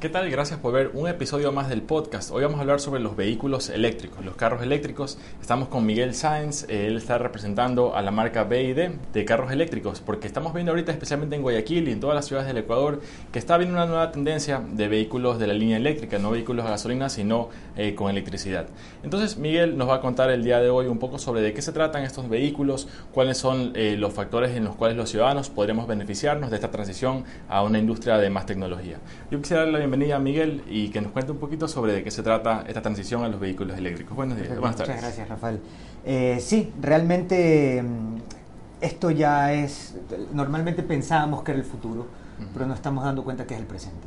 ¿Qué tal? Gracias por ver un episodio más del podcast. Hoy vamos a hablar sobre los vehículos eléctricos, los carros eléctricos. Estamos con Miguel Sáenz, él está representando a la marca BID de carros eléctricos, porque estamos viendo ahorita, especialmente en Guayaquil y en todas las ciudades del Ecuador, que está habiendo una nueva tendencia de vehículos de la línea eléctrica, no vehículos a gasolina, sino eh, con electricidad. Entonces, Miguel nos va a contar el día de hoy un poco sobre de qué se tratan estos vehículos, cuáles son eh, los factores en los cuales los ciudadanos podremos beneficiarnos de esta transición a una industria de más tecnología. Yo quisiera darle la bienvenida Miguel y que nos cuente un poquito sobre de qué se trata esta transición a los vehículos eléctricos. Buenos días, buenas tardes. Muchas gracias, Rafael. Eh, sí, realmente mm, esto ya es, normalmente pensábamos que era el futuro, pero nos estamos dando cuenta que es el presente.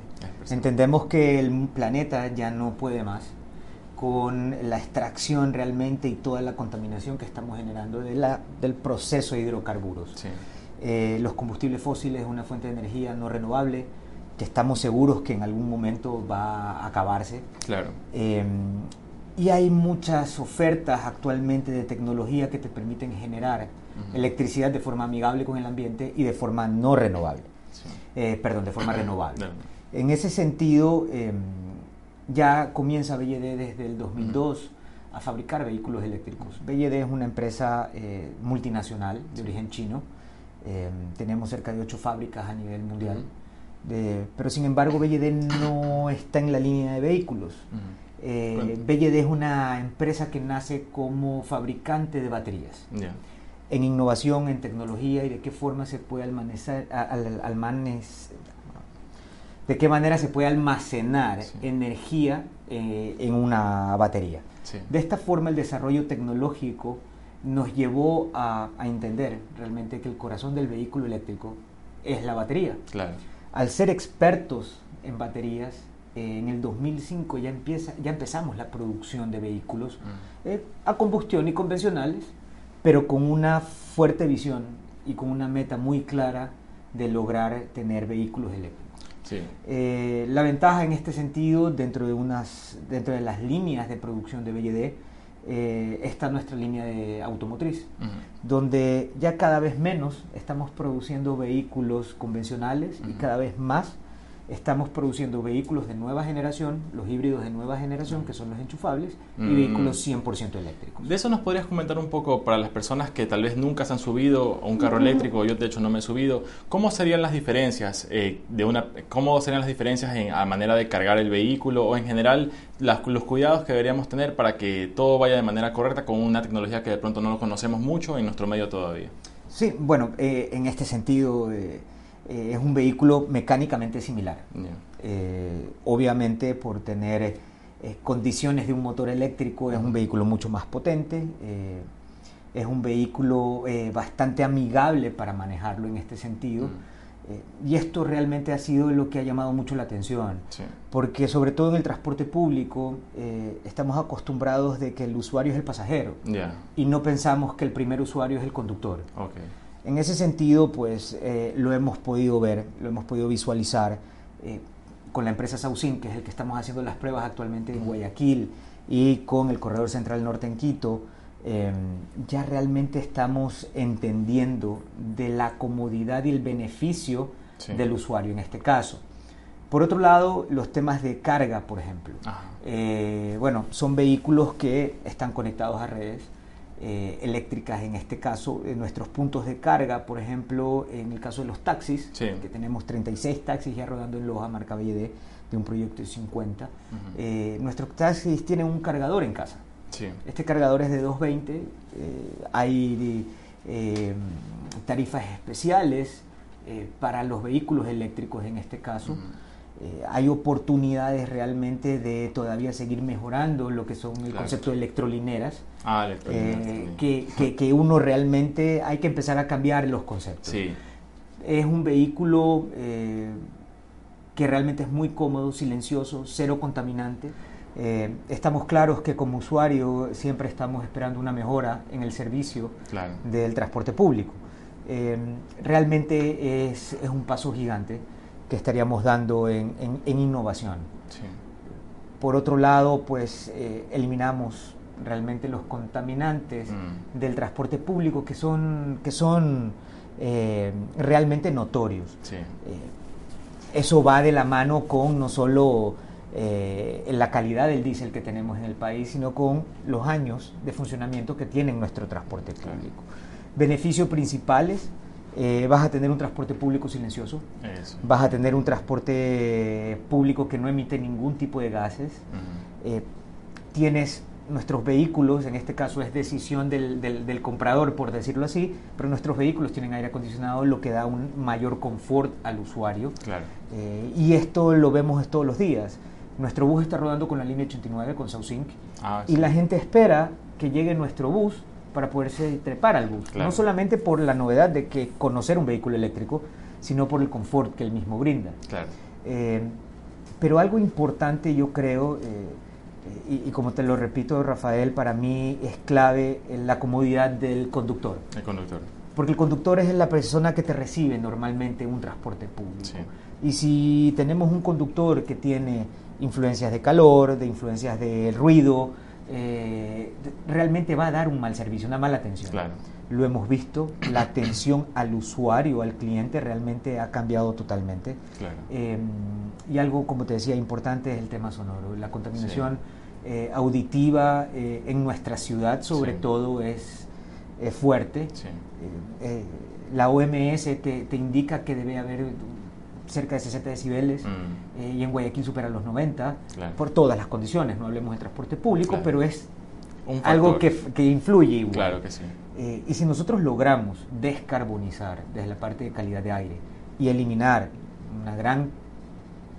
Entendemos que el planeta ya no puede más con la extracción realmente y toda la contaminación que estamos generando de la, del proceso de hidrocarburos. Eh, los combustibles fósiles es una fuente de energía no renovable que estamos seguros que en algún momento va a acabarse. Claro. Em, y hay muchas ofertas actualmente de tecnología que te permiten generar electricidad de forma amigable con el ambiente y de forma no renovable. Eh, perdón, de forma renovable. En ese sentido, em, ya comienza BYD desde el 2002 a fabricar vehículos eléctricos. BYD es una empresa eh, multinacional de origen chino. Em, tenemos cerca de ocho fábricas a nivel mundial pero sin embargo BYD no está en la línea de vehículos. Eh, BYD es una empresa que nace como fabricante de baterías. En innovación, en tecnología y de qué forma se puede almacenar, de qué manera se puede almacenar energía eh, en una batería. De esta forma el desarrollo tecnológico nos llevó a, a, entender realmente que el corazón del vehículo eléctrico es la batería. Claro al ser expertos en baterías, eh, en el 2005 ya, empieza, ya empezamos la producción de vehículos mm. eh, a combustión y convencionales, pero con una fuerte visión y con una meta muy clara de lograr tener vehículos eléctricos. Eh, la ventaja en este sentido, dentro de, unas, dentro de las líneas de producción de BYD, eh, está nuestra línea de automotriz, donde ya cada vez menos estamos produciendo vehículos convencionales y cada vez más estamos produciendo vehículos de nueva generación, los híbridos de nueva generación, que son los enchufables, y mm. vehículos 100% eléctricos. De eso nos podrías comentar un poco para las personas que tal vez nunca se han subido a un carro eléctrico, yo de hecho no me he subido, ¿cómo serían las diferencias eh, de una, cómo serían las diferencias en a manera de cargar el vehículo o en general los cuidados que deberíamos tener para que todo vaya de manera correcta con una tecnología que de pronto no lo conocemos mucho en nuestro medio todavía? Sí, bueno, eh, en este sentido... Eh, eh, es un vehículo mecánicamente similar. Eh, obviamente por tener eh, condiciones de un motor eléctrico es un vehículo mucho más potente, es un vehículo bastante amigable para manejarlo en este sentido. y esto realmente ha sido lo que ha llamado mucho la atención, porque sobre todo en el transporte público estamos acostumbrados de que el usuario es el pasajero y no pensamos que el primer usuario es el conductor. En ese sentido, pues eh, lo hemos podido ver, lo hemos podido visualizar eh, con la empresa Saucin, que es el que estamos haciendo las pruebas actualmente en Guayaquil, y con el Corredor Central Norte en Quito. Em, ya realmente estamos entendiendo de la comodidad y el beneficio del usuario en este caso. Por otro lado, los temas de carga, por ejemplo. Eh, bueno, son vehículos que están conectados a redes eh, eléctricas en este caso, en nuestros puntos de carga, por ejemplo, en el caso de los taxis, que tenemos 36 taxis ya rodando en Loja, marca BD, de un proyecto de 50, eh, nuestros taxis tienen un cargador en casa. Este cargador es de 220, eh, hay tarifas especiales para los vehículos eléctricos en este caso. Eh, hay oportunidades realmente de todavía seguir mejorando lo que son el concepto de electrolineras. Ah, eh, que, que, uno realmente hay que empezar a cambiar los conceptos. Es un vehículo eh, que realmente es muy cómodo, silencioso, cero contaminante. estamos claros que como usuario siempre estamos esperando una mejora en el servicio del transporte público. realmente es, es un paso gigante que estaríamos dando en, innovación. Por otro lado, pues eh, eliminamos realmente los contaminantes mm. del transporte público que son, que son eh, realmente notorios. Eh, eso va de la mano con no solo eh, la calidad del diésel que tenemos en el país, sino con los años de funcionamiento que tiene nuestro transporte público. Beneficios principales, eh, vas a tener un transporte público silencioso, vas a tener un transporte público que no emite ningún tipo de gases, eh, tienes nuestros vehículos, en este caso es decisión del, del, comprador, por decirlo así, pero nuestros vehículos tienen aire acondicionado, lo que da un mayor confort al usuario. Claro. Eh, y esto lo vemos todos los días. Nuestro bus está rodando con la línea 89, con SouthSync, ah, y la gente espera que llegue nuestro bus para poderse trepar al bus. No solamente por la novedad de que conocer un vehículo eléctrico, sino por el confort que él mismo brinda. Claro. Eh, pero algo importante yo creo... Eh, y, como te lo repito, Rafael, para mí es clave la comodidad del conductor. El conductor. Porque el conductor es la persona que te recibe normalmente en un transporte público. Y si tenemos un conductor que tiene influencias de calor, de influencias de ruido, eh, realmente va a dar un mal servicio, una mala atención. Claro. Lo hemos visto, la atención al usuario, al cliente, realmente ha cambiado totalmente. Claro. Eh, y algo, como te decía, importante es el tema sonoro. La contaminación eh, auditiva eh, en nuestra ciudad, sobre todo, es, fuerte. Eh, la OMS te, indica que debe haber cerca de 60 decibeles mm. y en Guayaquil supera los 90 por todas las condiciones, no hablemos de transporte público, pero es algo que, que, influye igual. Claro que sí. y si nosotros logramos descarbonizar desde la parte de calidad de aire y eliminar una gran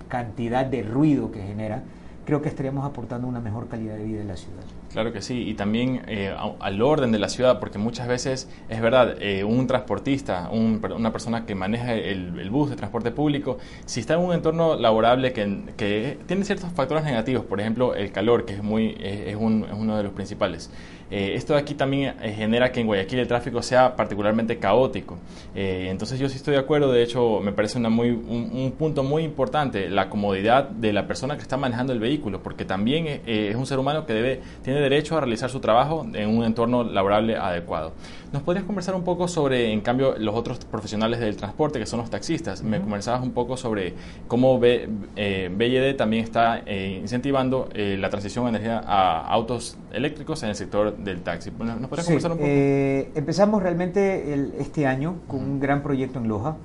cantidad de ruido que genera, creo que estaríamos aportando una mejor calidad de vida en la ciudad. Claro que sí, y también eh, al orden de la ciudad, porque muchas veces es verdad, eh, un transportista, una persona que maneja el, bus de transporte público, si está en un entorno laborable que, tiene ciertos factores negativos, por ejemplo el calor, que es, muy, es, uno de los principales. Eh, esto de aquí también genera que en Guayaquil el tráfico sea particularmente caótico. entonces yo sí estoy de acuerdo, de hecho me parece una muy, un, punto muy importante, la comodidad de la persona que está manejando el vehículo, porque también es un ser humano que debe, tiene derecho a realizar su trabajo en un entorno laborable adecuado. ¿Nos podrías conversar un poco sobre, en cambio, los otros profesionales del transporte, que son los taxistas? Me conversabas un poco sobre cómo B, eh, BYD también está eh, incentivando eh, la transición de energía a autos eléctricos en el sector del taxi. ¿Nos podrías conversar un poco? empezamos realmente este año con un gran proyecto en Loja.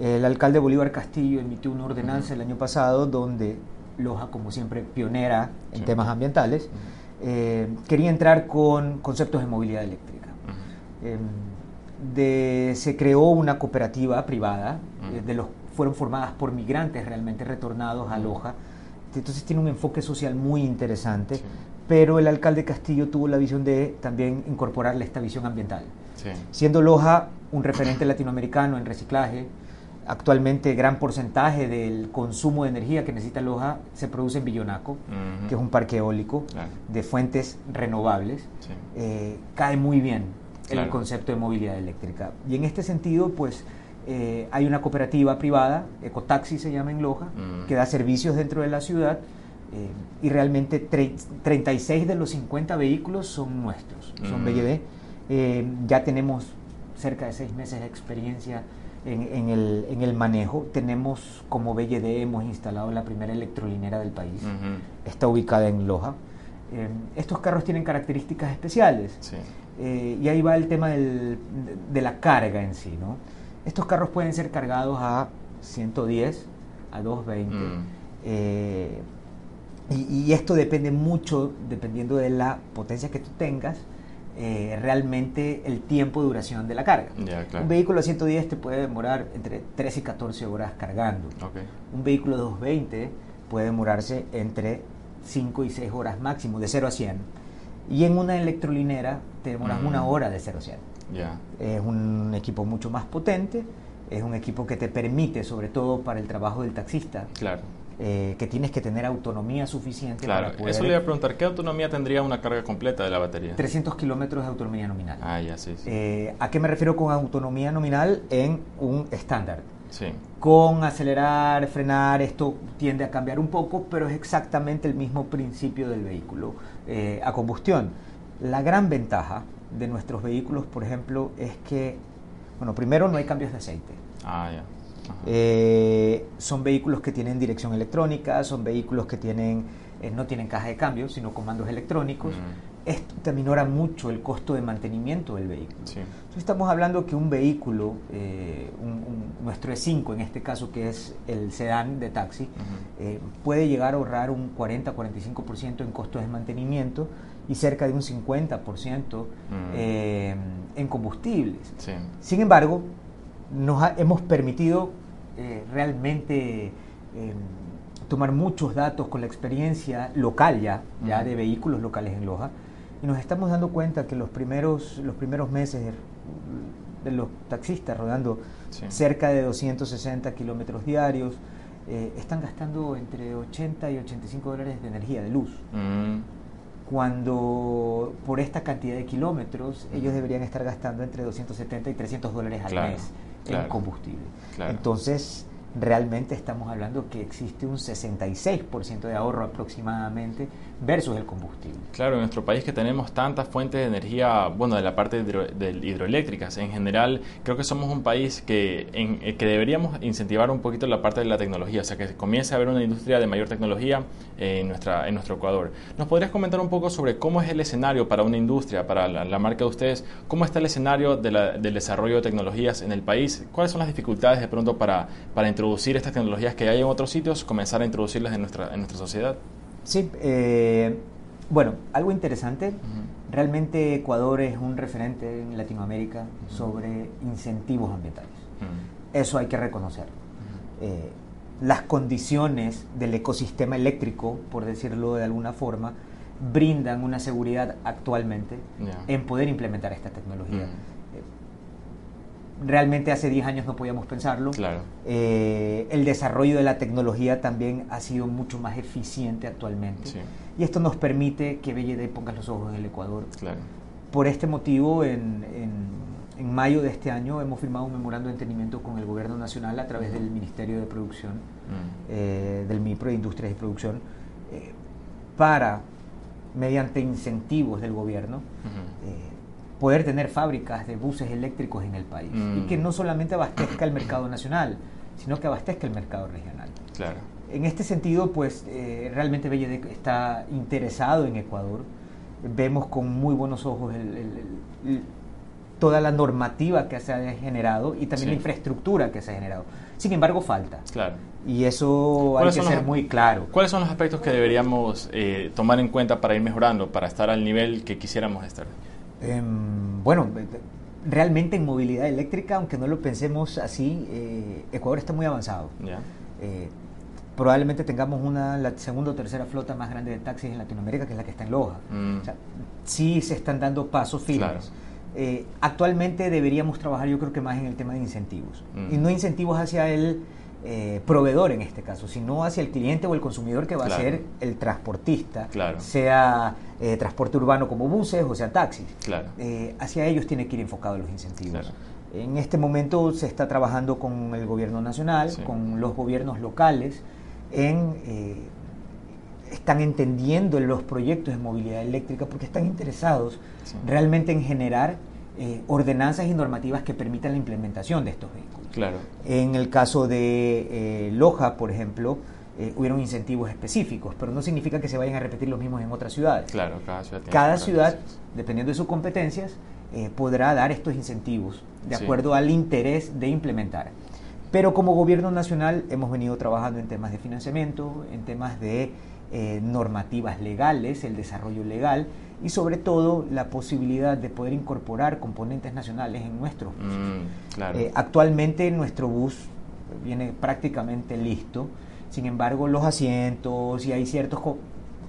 El alcalde Bolívar Castillo emitió una ordenanza el año pasado donde Loja, como siempre, pionera en temas ambientales, eh, quería entrar con conceptos de movilidad eléctrica. Em, se creó una cooperativa privada, eh, de los, fueron formadas por migrantes realmente retornados a Loja, entonces tiene un enfoque social muy interesante, pero el alcalde Castillo tuvo la visión de también incorporarle esta visión ambiental. Siendo Loja un referente latinoamericano en reciclaje, Actualmente gran porcentaje del consumo de energía que necesita Loja se produce en Villonaco, que es un parque eólico de fuentes renovables. Eh, cae muy bien el concepto de movilidad eléctrica. Y en este sentido, pues eh, hay una cooperativa privada, Ecotaxi se llama en Loja, que da servicios dentro de la ciudad. Eh, y realmente 36 de los 50 vehículos son nuestros, son BYD. ya tenemos cerca de seis meses de experiencia en, el, en, el, manejo. Tenemos como BYD, hemos instalado la primera electrolinera del país. Está ubicada en Loja. Eh, estos carros tienen características especiales. Eh, y ahí va el tema del, de, la carga en sí. ¿no? Estos carros pueden ser cargados a 110, a 220. Mm. Eh, y, y, esto depende mucho, dependiendo de la potencia que tú tengas, eh, realmente el tiempo de duración de la carga. Un vehículo a 110 te puede demorar entre 13 y 14 horas cargando. Un vehículo de 220 puede demorarse entre 5 y 6 horas máximo, de 0 a 100. Y en una electrolinera te demoras una mm. hora de 0 a 100. Es un equipo mucho más potente, es un equipo que te permite, sobre todo para el trabajo del taxista, claro eh, que tienes que tener autonomía suficiente claro, eso le iba a preguntar, ¿qué autonomía tendría una carga completa de la batería? 300 kilómetros de autonomía nominal. Ah, ya, sí. sí. Eh, ¿A qué me refiero con autonomía nominal? En un estándar. Sí. Con acelerar, frenar, esto tiende a cambiar un poco, pero es exactamente el mismo principio del vehículo eh, a combustión. La gran ventaja de nuestros vehículos, por ejemplo, es que, bueno, primero no hay cambios de aceite. Ah, ya. Eh, son vehículos que tienen dirección electrónica, son vehículos que tienen, eh, no tienen caja de cambio, sino comandos electrónicos. Esto te minora mucho el costo de mantenimiento del vehículo. estamos hablando que un vehículo, eh, nuestro E5 en este caso, que es el sedán de taxi, puede llegar a ahorrar un 40-45% en costos de mantenimiento y cerca de un 50% en combustibles. Sin embargo, nos hemos permitido eh, realmente em, tomar muchos datos con la experiencia local ya, ya de vehículos locales en Loja, y nos estamos dando cuenta que los primeros, los primeros meses de los taxistas rodando cerca de 260 kilómetros diarios, eh, están gastando entre 80 y 85 dólares de energía, de luz. Mm. Cuando por esta cantidad de kilómetros ellos deberían estar gastando entre 270 y 300 dólares al mes en combustible. Entonces, realmente estamos hablando que existe un 66% de ahorro aproximadamente versus el combustible. Claro, en nuestro país que tenemos tantas fuentes de energía, bueno, de la parte de, hidroeléctricas, en general creo que somos un país que, en, eh, que deberíamos incentivar un poquito la parte de la tecnología, o sea, que comience a haber una industria de mayor tecnología en, nuestra, en nuestro Ecuador. ¿Nos podrías comentar un poco sobre cómo es el escenario para una industria, para la, marca de ustedes? ¿Cómo está el escenario del desarrollo de tecnologías en el país? ¿Cuáles son las dificultades de pronto para, para introducir estas tecnologías que hay en otros sitios, comenzar a introducirlas en nuestra, en nuestra sociedad? Sí, eh, bueno, algo interesante. Realmente Ecuador es un referente en Latinoamérica sobre incentivos ambientales. Eso hay que reconocerlo. Eh, las condiciones del ecosistema eléctrico, por decirlo de alguna forma, brindan una seguridad actualmente en poder implementar esta tecnología realmente hace 10 años no podíamos pensarlo. Claro. Eh, el desarrollo de la tecnología también ha sido mucho más eficiente actualmente. Y esto nos permite que BLD ponga los ojos en el Ecuador. Claro. Por este motivo, en, en, mayo de este año hemos firmado un memorando de entendimiento con el Gobierno Nacional a través del Ministerio de Producción, mm. eh, del MIPRO de Industrias y Producción, eh, para, mediante incentivos del gobierno, poder tener fábricas de buses eléctricos en el país y que mm. no solamente abastezca el mercado nacional, sino que abastezca el mercado regional. Claro. En este sentido, pues eh, realmente Belledec está interesado en Ecuador. Vemos con muy buenos ojos toda la normativa que se ha generado y también la infraestructura que se ha generado. Sin embargo, falta. Claro. Y eso hay que ser muy claro. ¿Cuáles son los aspectos que deberíamos eh, tomar en cuenta para ir mejorando, para estar al nivel que quisiéramos estar? Em, bueno, realmente en movilidad eléctrica, aunque no lo pensemos así, eh, Ecuador está muy avanzado. Eh, probablemente tengamos una, la segunda o tercera flota más grande de taxis en Latinoamérica, que es la que está en Loja. Mm. sí se están dando pasos firmes. Eh, actualmente deberíamos trabajar yo creo que más en el tema de incentivos. Mm. Y no incentivos hacia el eh, proveedor en este caso, sino hacia el cliente o el consumidor que va a ser el transportista, sea eh, transporte urbano como buses o sea taxis. Eh, hacia ellos tiene que ir enfocado los incentivos. En este momento se está trabajando con el gobierno nacional, con los gobiernos locales, en, están entendiendo los proyectos de movilidad eléctrica porque están interesados realmente en generar ordenanzas y normativas que permitan la implementación de estos vehículos. Claro. En el caso de eh, Loja, por ejemplo, eh, hubieron incentivos específicos, pero no significa que se vayan a repetir los mismos en otras ciudades. Claro, cada ciudad, cada ciudad dependiendo de sus competencias, eh, podrá dar estos incentivos de acuerdo al interés de implementar. Pero como gobierno nacional hemos venido trabajando en temas de financiamiento, en temas de normativas legales, el desarrollo legal y sobre todo la posibilidad de poder incorporar componentes nacionales en nuestros buses. Mm, eh, actualmente nuestro bus viene prácticamente listo, sin embargo los asientos y hay ciertos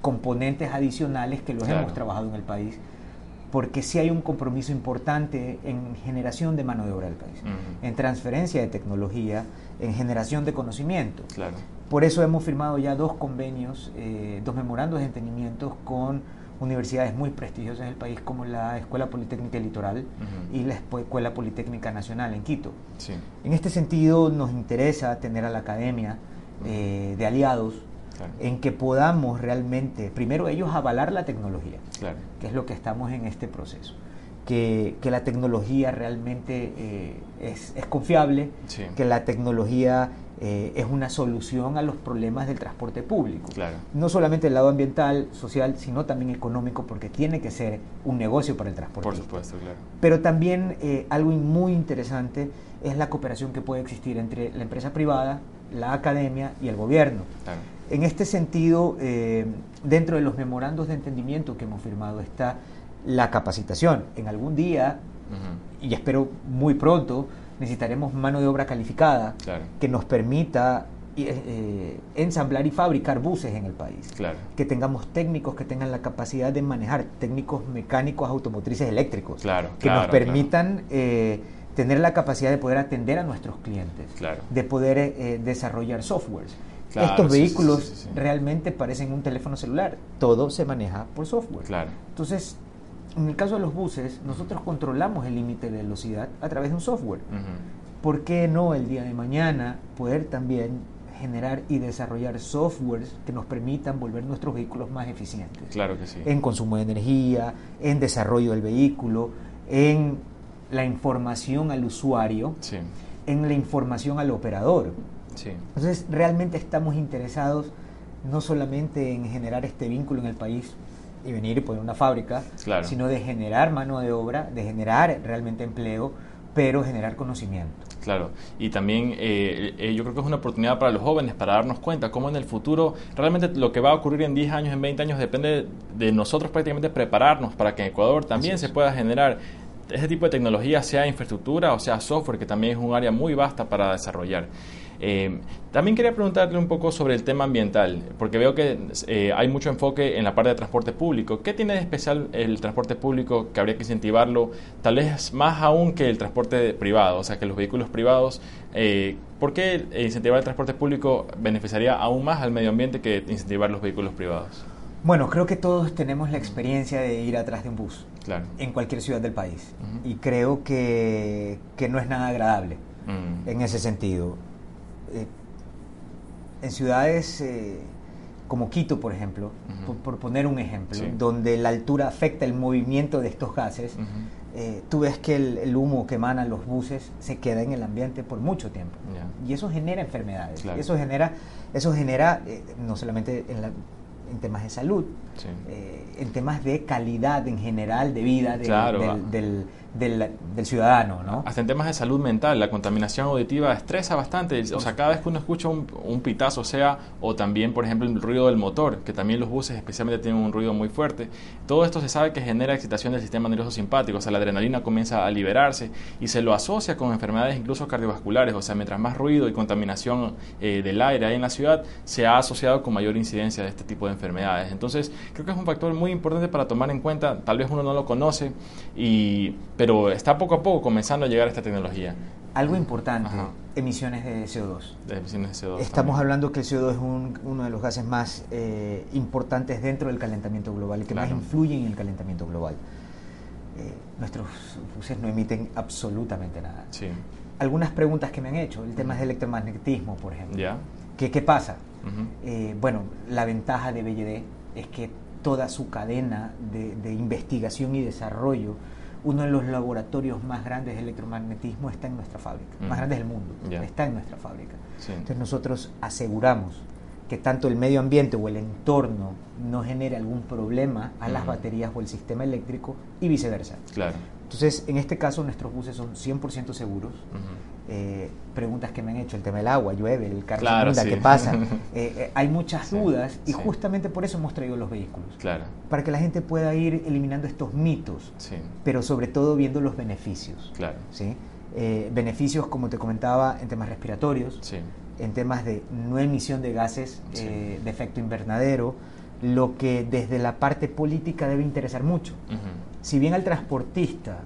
componentes adicionales que los hemos trabajado en el país, porque sí hay un compromiso importante en generación de mano de obra del país, en transferencia de tecnología, en generación de conocimiento. Por eso hemos firmado ya dos convenios, eh, dos memorandos de entendimientos con universidades muy prestigiosas del país como la Escuela Politécnica Litoral y la Escuela Politécnica Nacional en Quito. En este sentido nos interesa tener a la academia eh, de aliados en que podamos realmente, primero ellos avalar la tecnología, que es lo que estamos en este proceso, que, la tecnología realmente eh, es, confiable, que la tecnología eh, es una solución a los problemas del transporte público. No solamente el lado ambiental, social, sino también económico, porque tiene que ser un negocio para el transporte. Por supuesto, claro. Pero también eh, algo muy interesante es la cooperación que puede existir entre la empresa privada, la academia y el gobierno. En este sentido, dentro de los memorandos de entendimiento que hemos firmado está la capacitación. En algún día, y espero muy pronto, necesitaremos mano de obra calificada que nos permita eh, eh, ensamblar y fabricar buses en el país. Que tengamos técnicos que tengan la capacidad de manejar, técnicos mecánicos automotrices eléctricos, que nos permitan eh, tener la capacidad de poder atender a nuestros clientes, de poder desarrollar softwares. Estos vehículos realmente parecen un teléfono celular, todo se maneja por software. Entonces, en el caso de los buses, nosotros controlamos el límite de velocidad a través de un software. ¿Por qué no el día de mañana poder también generar y desarrollar softwares que nos permitan volver nuestros vehículos más eficientes? Claro que sí. En consumo de energía, en desarrollo del vehículo, en la información al usuario, en la información al operador. Entonces, realmente estamos interesados no solamente en generar este vínculo en el país y venir y poner una fábrica, sino de generar mano de obra, de generar realmente empleo, pero generar conocimiento. Claro, y también eh, eh, yo creo que es una oportunidad para los jóvenes para darnos cuenta cómo en el futuro realmente lo que va a ocurrir en 10 años, en 20 años, depende de nosotros prácticamente prepararnos para que en Ecuador también se pueda generar ese tipo de tecnología, sea infraestructura o sea software, que también es un área muy vasta para desarrollar. Eh, también quería preguntarle un poco sobre el tema ambiental, porque veo que eh, hay mucho enfoque en la parte de transporte público. ¿Qué tiene de especial el transporte público que habría que incentivarlo, tal vez más aún que el transporte privado, o sea, que los vehículos privados? Eh, ¿Por qué incentivar el transporte público beneficiaría aún más al medio ambiente que incentivar los vehículos privados? Bueno, creo que todos tenemos la experiencia de ir atrás de un bus en cualquier ciudad del país y creo que, no es nada agradable mm. en ese sentido. Eh, en ciudades eh, como Quito, por ejemplo, por, poner un ejemplo, donde la altura afecta el movimiento de estos gases, eh, tú ves que el, humo que emanan los buses se queda en el ambiente por mucho tiempo. Y eso genera enfermedades. Eso genera, eso genera no solamente en, temas de salud, en temas de calidad en general de vida del del, ciudadano, ¿no? Hasta en temas de salud mental, la contaminación auditiva estresa bastante. O sea, cada vez que uno escucha un, un, pitazo, sea, o también, por ejemplo, el ruido del motor, que también los buses especialmente tienen un ruido muy fuerte, todo esto se sabe que genera excitación del sistema nervioso simpático, o sea, la adrenalina comienza a liberarse y se lo asocia con enfermedades incluso cardiovasculares, o sea, mientras más ruido y contaminación eh, del aire hay en la ciudad, se ha asociado con mayor incidencia de este tipo de enfermedades. Entonces, creo que es un factor muy importante para tomar en cuenta, tal vez uno no lo conoce, y pero está poco a poco comenzando a llegar esta tecnología. Algo importante, emisiones de CO2. emisiones de CO2 Estamos hablando que el CO2 es uno de los gases más eh, importantes dentro del calentamiento global y que más influyen en el calentamiento global. Eh, nuestros buses no emiten absolutamente nada. Sí. Algunas preguntas que me han hecho, el tema del electromagnetismo, por ejemplo. ¿Qué, ¿Qué, pasa? Eh, bueno, la ventaja de BLD es que toda su cadena de, de investigación y desarrollo uno de los laboratorios más grandes de electromagnetismo está en nuestra fábrica, más grandes del mundo, está en nuestra fábrica. Entonces nosotros aseguramos que tanto el medio ambiente o el entorno no genere algún problema a las baterías o el sistema eléctrico y viceversa. Claro. Entonces, en este caso, nuestros buses son 100% seguros. Eh, preguntas que me han hecho, el tema del agua, llueve, el carro claro, ¿qué pasa? Eh, eh, hay muchas dudas y justamente por eso hemos traído los vehículos. Claro. Para que la gente pueda ir eliminando estos mitos, pero sobre todo viendo los beneficios. Claro. ¿sí? beneficios, como te comentaba, en temas respiratorios, en temas de no emisión de gases de efecto invernadero, lo que desde la parte política debe interesar mucho. Si bien al transportista,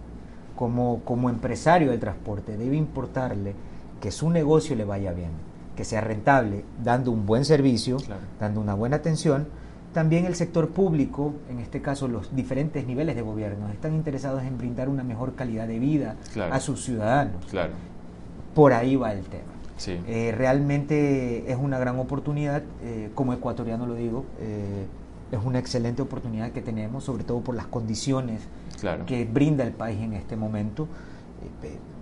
como, como empresario del transporte, debe importarle que su negocio le vaya bien, que sea rentable, dando un buen servicio, dando una buena atención, también el sector público, en este caso los diferentes niveles de gobierno, están interesados en brindar una mejor calidad de vida a sus ciudadanos. Por ahí va el tema. Eh, realmente es una gran oportunidad, eh, como ecuatoriano lo digo, eh, es una excelente oportunidad que tenemos, sobre todo por las condiciones que brinda el país en este momento.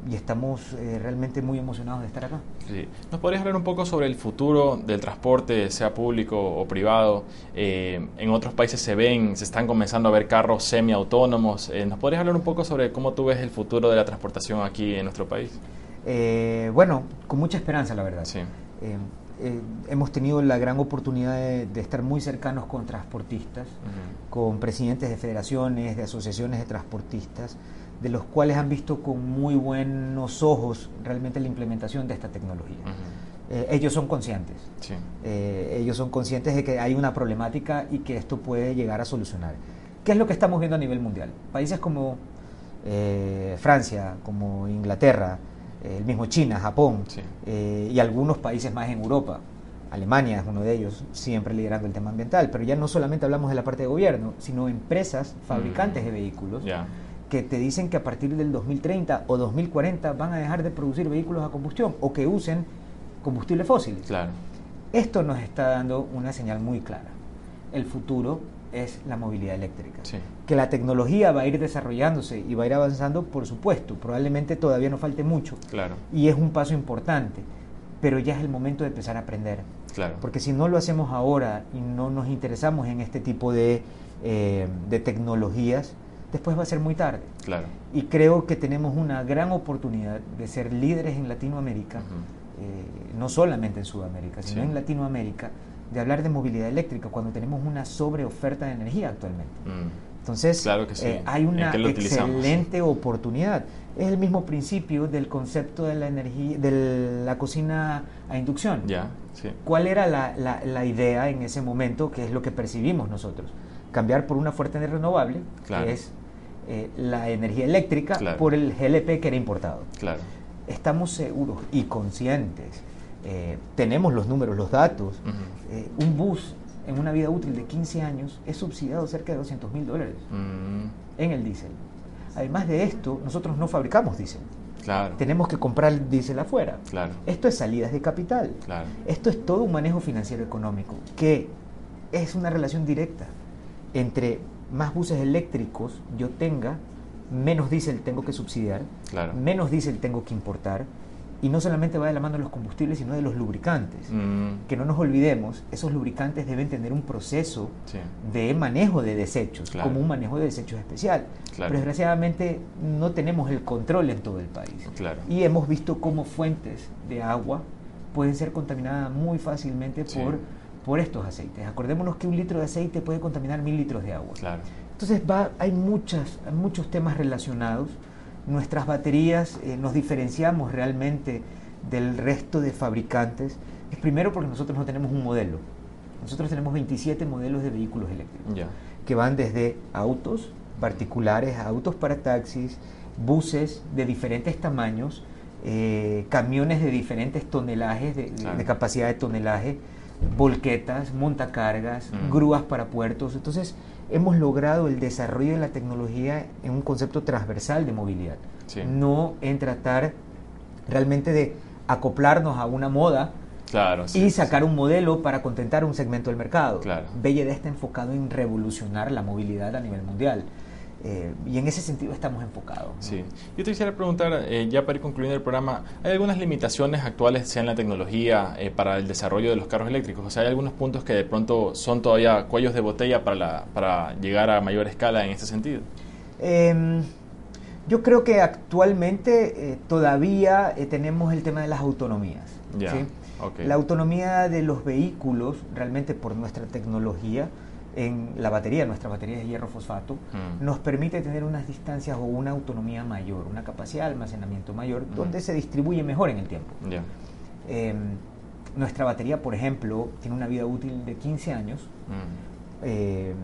Y estamos realmente muy emocionados de estar acá. Sí. ¿Nos podrías hablar un poco sobre el futuro del transporte, sea público o privado? En otros países se ven, se están comenzando a ver carros semiautónomos. ¿Nos podrías hablar un poco sobre cómo tú ves el futuro de la transportación aquí en nuestro país? Bueno, con mucha esperanza, la verdad. Sí. hemos tenido la gran oportunidad de, estar muy cercanos con transportistas, con presidentes de federaciones, de asociaciones de transportistas de los cuales han visto con muy buenos ojos realmente la implementación de esta tecnología. Eh, ellos son conscientes. Eh, ellos son conscientes de que hay una problemática y que esto puede llegar a solucionar. ¿Qué es lo que estamos viendo a nivel mundial? Países como eh, Francia, como Inglaterra, el mismo China, Japón y algunos países más en Europa. Alemania es uno de ellos, siempre liderando el tema ambiental, pero ya no solamente hablamos de la parte de gobierno, sino empresas fabricantes de vehículos que te dicen que a partir del 2030 o 2040 van a dejar de producir vehículos a combustión o que usen combustibles fósiles. Claro. Esto nos está dando una señal muy clara. El futuro es la movilidad eléctrica. Que la tecnología va a ir desarrollándose y va a ir avanzando, por supuesto. Probablemente todavía no falte mucho. Claro. Y es un paso importante. Pero ya es el momento de empezar a aprender. Claro. Porque si no lo hacemos ahora y no nos interesamos en este tipo de, eh, de tecnologías, después va a ser muy tarde. Claro. Y creo que tenemos una gran oportunidad de ser líderes en Latinoamérica, eh, no solamente en Sudamérica, sino en Latinoamérica, de hablar de movilidad eléctrica cuando tenemos una sobreoferta de energía actualmente. Mm. Entonces, eh, hay una excelente oportunidad. Es el mismo principio del concepto de la energía, de la cocina a inducción. Ya, ¿Cuál era la, la, idea en ese momento, que es lo que percibimos nosotros? Cambiar por una fuerte renovable, que es eh, la energía eléctrica por el GLP que era importado. Claro. Estamos seguros y conscientes, eh, tenemos los números, los datos. Eh, un bus en una vida útil de 15 años es subsidiado cerca de 200 mil dólares mm. en el diésel. Además de esto, nosotros no fabricamos diésel. Claro. Tenemos que comprar diésel afuera. Claro. Esto es salidas de capital. Claro. Esto es todo un manejo financiero económico que es una relación directa entre más buses eléctricos yo tenga, menos diésel tengo que subsidiar, menos diésel tengo que importar. Y no solamente va de la mano de los combustibles, sino de los lubricantes. Mm. Que no nos olvidemos, esos lubricantes deben tener un proceso de manejo de desechos, como un manejo de desechos especial. Pero desgraciadamente no tenemos el control en todo el país. Y hemos visto cómo fuentes de agua pueden ser contaminadas muy fácilmente por por estos aceites. Acordémonos que un litro de aceite puede contaminar mil litros de agua. Claro. Entonces va, hay muchas, muchos temas relacionados. Nuestras baterías eh, nos diferenciamos realmente del resto de fabricantes. Es primero porque nosotros no tenemos un modelo. Nosotros tenemos 27 modelos de vehículos eléctricos que van desde autos particulares, autos para taxis, buses de diferentes tamaños, eh, camiones de diferentes tonelajes, de, de capacidad de tonelaje, volquetas, montacargas, mm. grúas para puertos. Entonces, hemos logrado el desarrollo de la tecnología en un concepto transversal de movilidad, no en tratar realmente de acoplarnos a una moda y sacar un modelo para contentar un segmento del mercado. Claro. BYD está enfocado en revolucionar la movilidad a nivel mundial. Eh, y en ese sentido estamos enfocados. Sí. Yo te quisiera preguntar, eh, ya para ir concluyendo el programa, ¿hay algunas limitaciones actuales, sea en la tecnología, eh, para el desarrollo de los carros eléctricos? O sea, ¿hay algunos puntos que de pronto son todavía cuellos de botella para, la, para llegar a mayor escala en este sentido? Em, yo creo que actualmente todavía tenemos el tema de las autonomías. La autonomía de los vehículos, realmente por nuestra tecnología, en la batería, nuestra batería de hierro fosfato, mm. nos permite tener unas distancias o una autonomía mayor, una capacidad de almacenamiento mayor, mm. donde se distribuye mejor en el tiempo. Em, nuestra batería, por ejemplo, tiene una vida útil de 15 años. Mm. Em,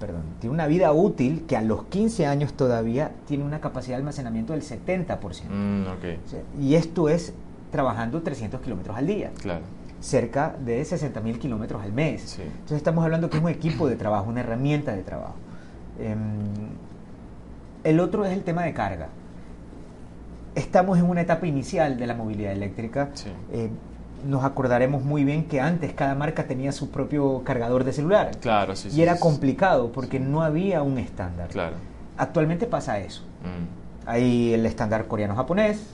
perdón, tiene una vida útil que a los 15 años todavía tiene una capacidad de almacenamiento del 70%. y esto es trabajando 300 kilómetros al día. Claro cerca de 60 mil kilómetros al mes. Entonces estamos hablando que es un equipo de trabajo, una herramienta de trabajo. Em, el otro es el tema de carga. Estamos en una etapa inicial de la movilidad eléctrica. Eh, nos acordaremos muy bien que antes cada marca tenía su propio cargador de celular. Claro, sí. Y era complicado porque no había un estándar. Claro. Actualmente pasa eso. Mm. Hay el estándar coreano-japonés,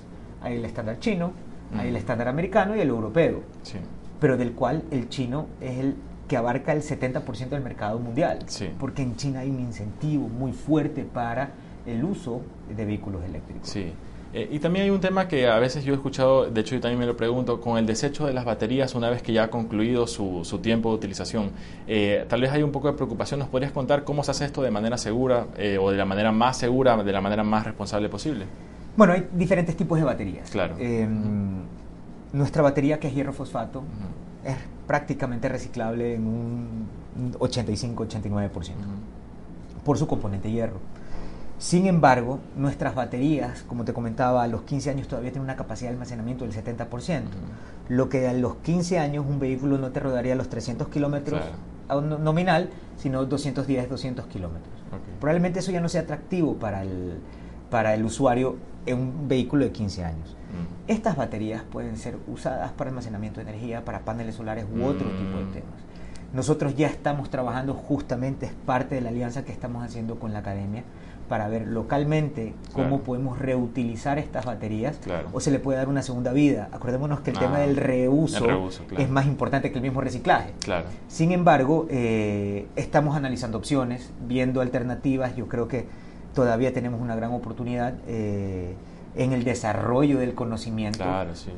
hay el estándar chino, hay el mm. estándar americano y el europeo. Sí. Pero del cual el chino es el que abarca el 70% del mercado mundial. Sí. Porque en China hay un incentivo muy fuerte para el uso de vehículos eléctricos. Sí. Eh, y también hay un tema que a veces yo he escuchado, de hecho yo también me lo pregunto, con el desecho de las baterías una vez que ya ha concluido su, su tiempo de utilización. Eh, tal vez hay un poco de preocupación, ¿nos podrías contar cómo se hace esto de manera segura eh, o de la manera más segura, de la manera más responsable posible? Bueno, hay diferentes tipos de baterías. Claro. Em, nuestra batería, que es hierro fosfato, es prácticamente reciclable en un 85-89% por su componente hierro. Sin embargo, nuestras baterías, como te comentaba, a los 15 años todavía tienen una capacidad de almacenamiento del 70%, lo que a los 15 años un vehículo no te rodaría los 300 kilómetros nominal, sino 210, 200 kilómetros. Probablemente eso ya no sea atractivo para el, para el usuario en un vehículo de 15 años. Estas baterías pueden ser usadas para almacenamiento de energía, para paneles solares u otro tipo de mm. temas. Nosotros ya estamos trabajando justamente, es parte de la alianza que estamos haciendo con la academia, para ver localmente cómo podemos reutilizar estas baterías o se le puede dar una segunda vida. Acordémonos que el tema ah, del reuso, es más importante que el mismo reciclaje. Sin embargo, eh, estamos analizando opciones, viendo alternativas. Yo creo que todavía tenemos una gran oportunidad. Eh, en el desarrollo del conocimiento.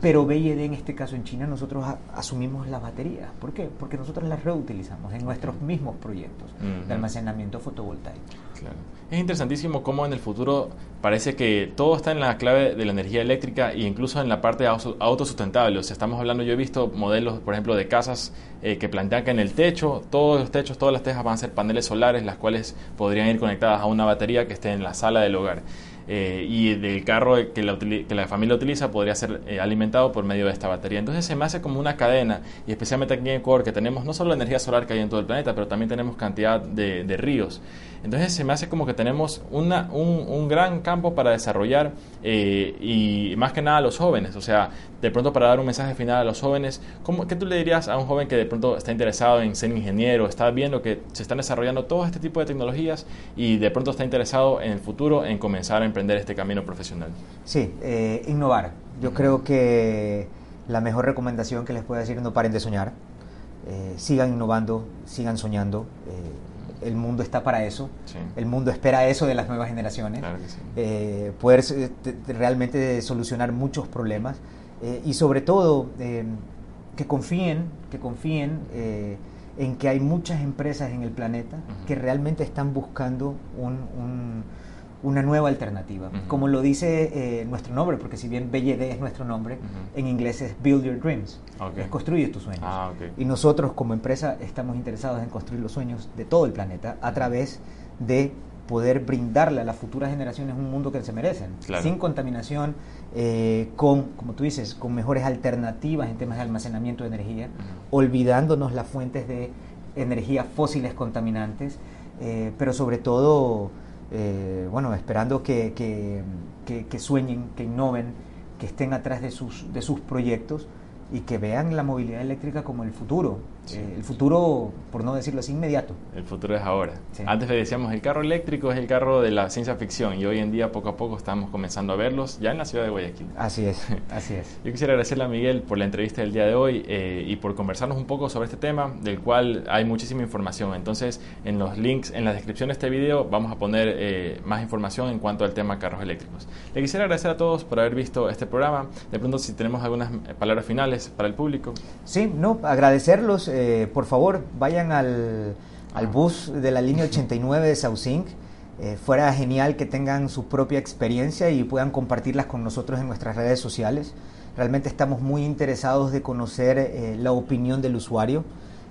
pero BYD en este caso en China nosotros asumimos las baterías. ¿Por qué? Porque nosotros las reutilizamos en nuestros mismos proyectos de almacenamiento fotovoltaico. Es interesantísimo cómo en el futuro parece que todo está en la clave de la energía eléctrica e incluso en la parte autosustentable. O sea, estamos hablando, yo he visto modelos, por ejemplo, de casas eh, que plantean que en el techo, todos los techos, todas las tejas van a ser paneles solares, las cuales podrían ir conectadas a una batería que esté en la sala del hogar. Eh, y del carro que la, que la, familia utiliza podría ser eh, alimentado por medio de esta batería. Entonces se me hace como una cadena, y especialmente aquí en Ecuador, que tenemos no solo energía solar que hay en todo el planeta, pero también tenemos cantidad de, ríos. Entonces se me hace como que tenemos una, un, un, gran campo para desarrollar eh, y más que nada los jóvenes. O sea, de pronto para dar un mensaje final a los jóvenes, ¿cómo, ¿qué tú le dirías a un joven que de pronto está interesado en ser ingeniero, está viendo que se están desarrollando todo este tipo de tecnologías y de pronto está interesado en el futuro en comenzar a emprender este camino profesional? Sí, eh, innovar. Yo creo que la mejor recomendación que les puedo decir es no paren de soñar. Eh, sigan innovando, sigan soñando. El mundo está para eso, el mundo espera eso de las nuevas generaciones, eh, poder realmente solucionar muchos problemas eh, y sobre todo eh, que confíen, que confíen en que hay muchas empresas en el planeta que realmente están buscando un una nueva alternativa. Como lo dice eh, nuestro nombre, porque si bien BYD es nuestro nombre, en inglés es Build Your Dreams, es construir tus sueños. Ah, y nosotros como empresa estamos interesados en construir los sueños de todo el planeta a través de poder brindarle a las futuras generaciones un mundo que se merecen, sin contaminación, eh, con, como tú dices, con mejores alternativas en temas de almacenamiento de energía, olvidándonos las fuentes de energía fósiles contaminantes, eh, pero sobre todo eh, bueno, esperando que, que, sueñen, que innoven, que estén atrás de sus, de sus proyectos y que vean la movilidad eléctrica como el futuro. Eh, el futuro, por no decirlo así, inmediato. El futuro es ahora. Antes le decíamos, el carro eléctrico es el carro de la ciencia ficción y hoy en día poco a poco estamos comenzando a verlos ya en la ciudad de Guayaquil. Así es, así es. Yo quisiera agradecerle a Miguel por la entrevista del día de hoy eh, y por conversarnos un poco sobre este tema, del cual hay muchísima información. Entonces, en los links, en la descripción de este video, vamos a poner eh, más información en cuanto al tema carros eléctricos. Le quisiera agradecer a todos por haber visto este programa. De pronto, si tenemos algunas palabras finales para el público. Sí, no, agradecerlos eh, por favor, vayan al, bus de la línea 89 de Saucink. Eh, fuera genial que tengan su propia experiencia y puedan compartirlas con nosotros en nuestras redes sociales. Realmente estamos muy interesados de conocer eh, la opinión del usuario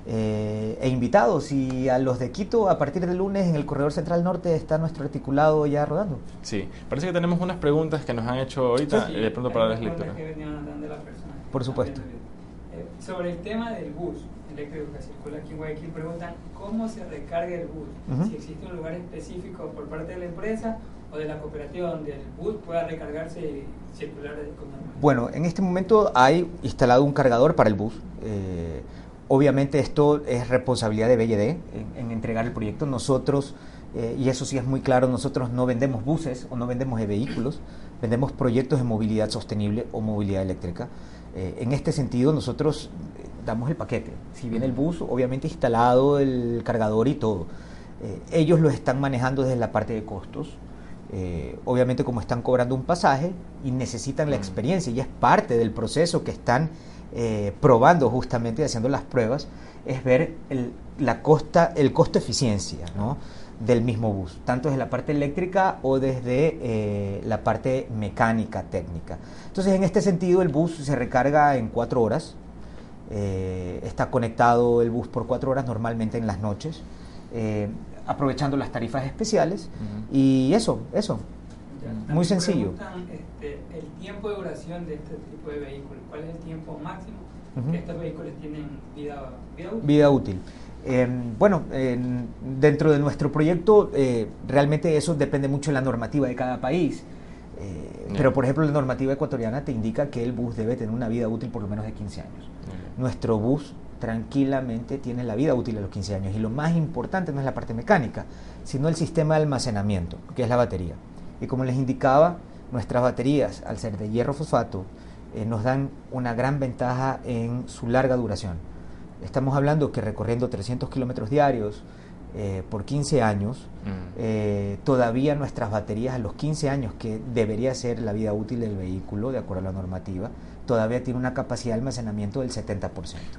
e invitados. Y a los de Quito, a partir del lunes en el Corredor Central Norte está nuestro articulado ya rodando. Sí, parece que tenemos unas preguntas que nos han hecho ahorita, de pronto para las lecturas. Por supuesto. sobre el tema del bus, eléctrico que circula aquí en Guayaquil preguntan cómo se recarga el bus, si existe un lugar específico por parte de la empresa o de la cooperativa donde el bus pueda recargarse y circular con Bueno, en este momento hay instalado un cargador para el bus. Eh, obviamente esto es responsabilidad de BLD en, entregar el proyecto. Nosotros, eh, y eso sí es muy claro, nosotros no vendemos buses o no vendemos vehículos, vendemos proyectos de movilidad sostenible o movilidad eléctrica. Eh, en este sentido, nosotros damos el paquete. Si viene el bus, obviamente instalado el cargador y todo. ellos lo están manejando desde la parte de costos. Eh, obviamente como están cobrando un pasaje y necesitan la experiencia y es parte del proceso que están eh, probando justamente haciendo las pruebas, es ver el, la costa, el costo eficiencia del mismo bus, tanto desde la parte eléctrica o desde eh, la parte mecánica técnica. Entonces en este sentido el bus se recarga en cuatro horas, está conectado el bus por cuatro horas normalmente en las noches aprovechando las tarifas especiales y eso, eso. Muy sencillo. Este, el tiempo de duración de este tipo de vehículos, ¿cuál es el tiempo máximo que estos vehículos tienen vida, útil? Vida útil. Em, bueno, dentro de nuestro proyecto eh, realmente eso depende mucho de la normativa de cada país. Eh, pero por ejemplo la normativa ecuatoriana te indica que el bus debe tener una vida útil por lo menos de 15 años. Nuestro bus tranquilamente tiene la vida útil a los 15 años. Y lo más importante no es la parte mecánica, sino el sistema de almacenamiento, que es la batería. Y como les indicaba, nuestras baterías, al ser de hierro fosfato, eh, nos dan una gran ventaja en su larga duración. Estamos hablando que recorriendo 300 kilómetros diarios eh, por 15 años, mm. eh, todavía nuestras baterías a los 15 años, que debería ser la vida útil del vehículo, de acuerdo a la normativa, todavía tiene una capacidad de almacenamiento del 70%.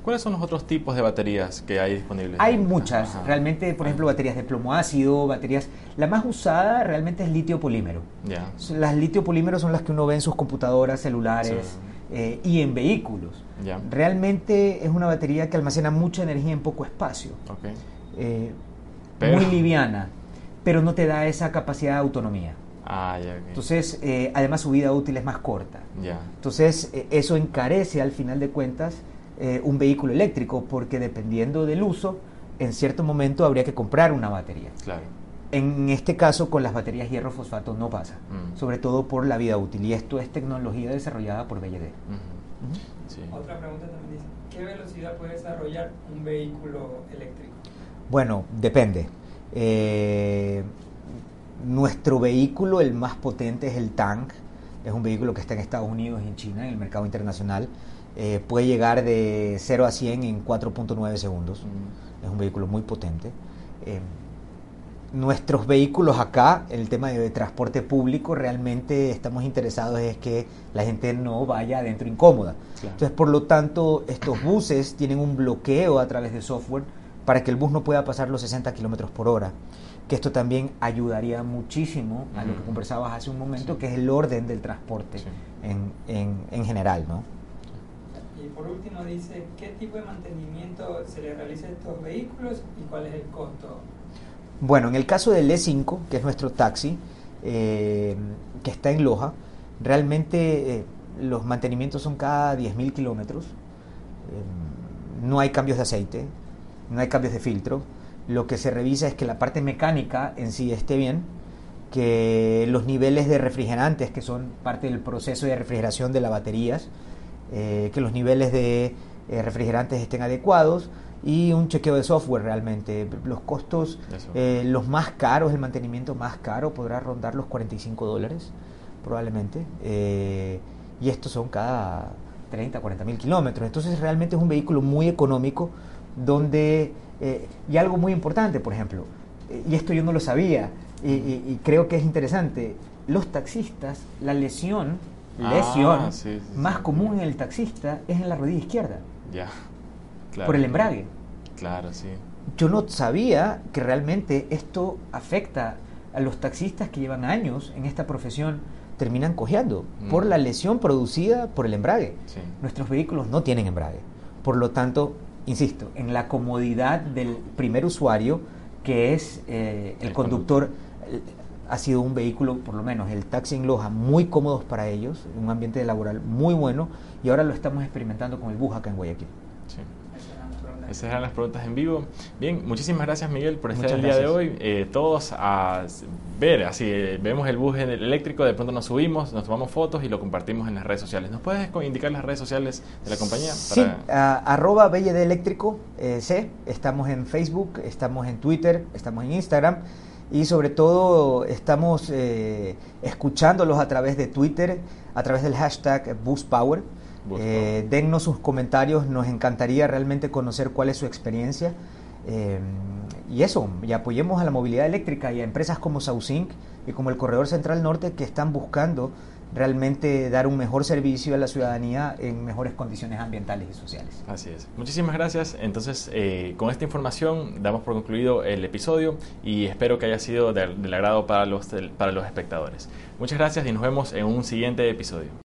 ¿Cuáles son los otros tipos de baterías que hay disponibles? Hay muchas, realmente, por ejemplo, baterías de plomo ácido, baterías... La más usada realmente es litio polímero. Las litio polímeros son las que uno ve en sus computadoras, celulares eh, y en vehículos. Realmente es una batería que almacena mucha energía en poco espacio. Eh, muy liviana, pero no te da esa capacidad de autonomía. Ah, Entonces, eh, además su vida útil es más corta. Entonces, eso encarece al final de cuentas un vehículo eléctrico porque dependiendo del uso, en cierto momento habría que comprar una batería. Claro. En este caso, con las baterías hierro fosfato no pasa, mm. sobre todo por la vida útil. Y esto es tecnología desarrollada por BLD. Otra pregunta también dice, ¿qué velocidad puede desarrollar un vehículo eléctrico? Bueno, depende. Eh, nuestro vehículo, el más potente, es el Tank. Es un vehículo que está en Estados Unidos y en China, en el mercado internacional. Eh, puede llegar de 0 a 100 en 4.9 segundos. Mm. Es un vehículo muy potente. Eh, nuestros vehículos acá, en el tema de transporte público, realmente estamos interesados en que la gente no vaya adentro incómoda. Entonces, por lo tanto, estos buses tienen un bloqueo a través de software para que el bus no pueda pasar los 60 kilómetros por hora que esto también ayudaría muchísimo a lo que conversabas hace un momento, que es el orden del transporte en, general, ¿no? Y por último dice, ¿qué tipo de mantenimiento se le realiza a estos vehículos y cuál es el costo? Bueno, en el caso del E5, que es nuestro taxi, eh, que está en Loja, realmente eh, los mantenimientos son cada 10.000 kilómetros, eh, no hay cambios de aceite, no hay cambios de filtro, lo que se revisa es que la parte mecánica en sí esté bien, que los niveles de refrigerantes, que son parte del proceso de refrigeración de las baterías, que los niveles de refrigerantes estén adecuados y un chequeo de software realmente. Los costos, eh, los más caros, el mantenimiento más caro podrá rondar los 45 dólares probablemente. y estos son cada 30, 40 mil kilómetros. Entonces realmente es un vehículo muy económico donde eh, y algo muy importante, por ejemplo, eh, y esto yo no lo sabía, y, creo que es interesante, los taxistas, la lesión, ah, lesión más común en el taxista es en la rodilla izquierda. Ya. Por el embrague. Claro, sí. Yo no sabía que realmente esto afecta a los taxistas que llevan años en esta profesión terminan cojeando por mm. la lesión producida por el embrague. Nuestros vehículos no tienen embrague. Por lo tanto, insisto, en la comodidad del primer usuario, que es eh, el, conductor. Ha sido un vehículo, por lo menos el taxi en Loja, muy cómodos para ellos, un ambiente laboral muy bueno, y ahora lo estamos experimentando con el bus acá en Guayaquil. Esas eran las preguntas en vivo. Bien, muchísimas gracias Miguel por estar el día de hoy. Eh, todos a ver, así eh, vemos el bus eléctrico, de pronto nos subimos, nos tomamos fotos y lo compartimos en las redes sociales. ¿Nos puedes indicar las redes sociales de la compañía? Sí, arroba BLD Eléctrico C, estamos en Facebook, estamos en Twitter, estamos en Instagram y sobre todo estamos escuchándolos a través de Twitter, a través del hashtag BoostPower. Eh, dennos sus comentarios, nos encantaría realmente conocer cuál es su experiencia. Eh, y eso, y apoyemos a la movilidad eléctrica y a empresas como Saucink y como el Corredor Central Norte que están buscando realmente dar un mejor servicio a la ciudadanía en mejores condiciones ambientales y sociales. Así es. Muchísimas gracias. Entonces, eh, con esta información damos por concluido el episodio y espero que haya sido del, agrado para los, para los espectadores. Muchas gracias y nos vemos en un siguiente episodio.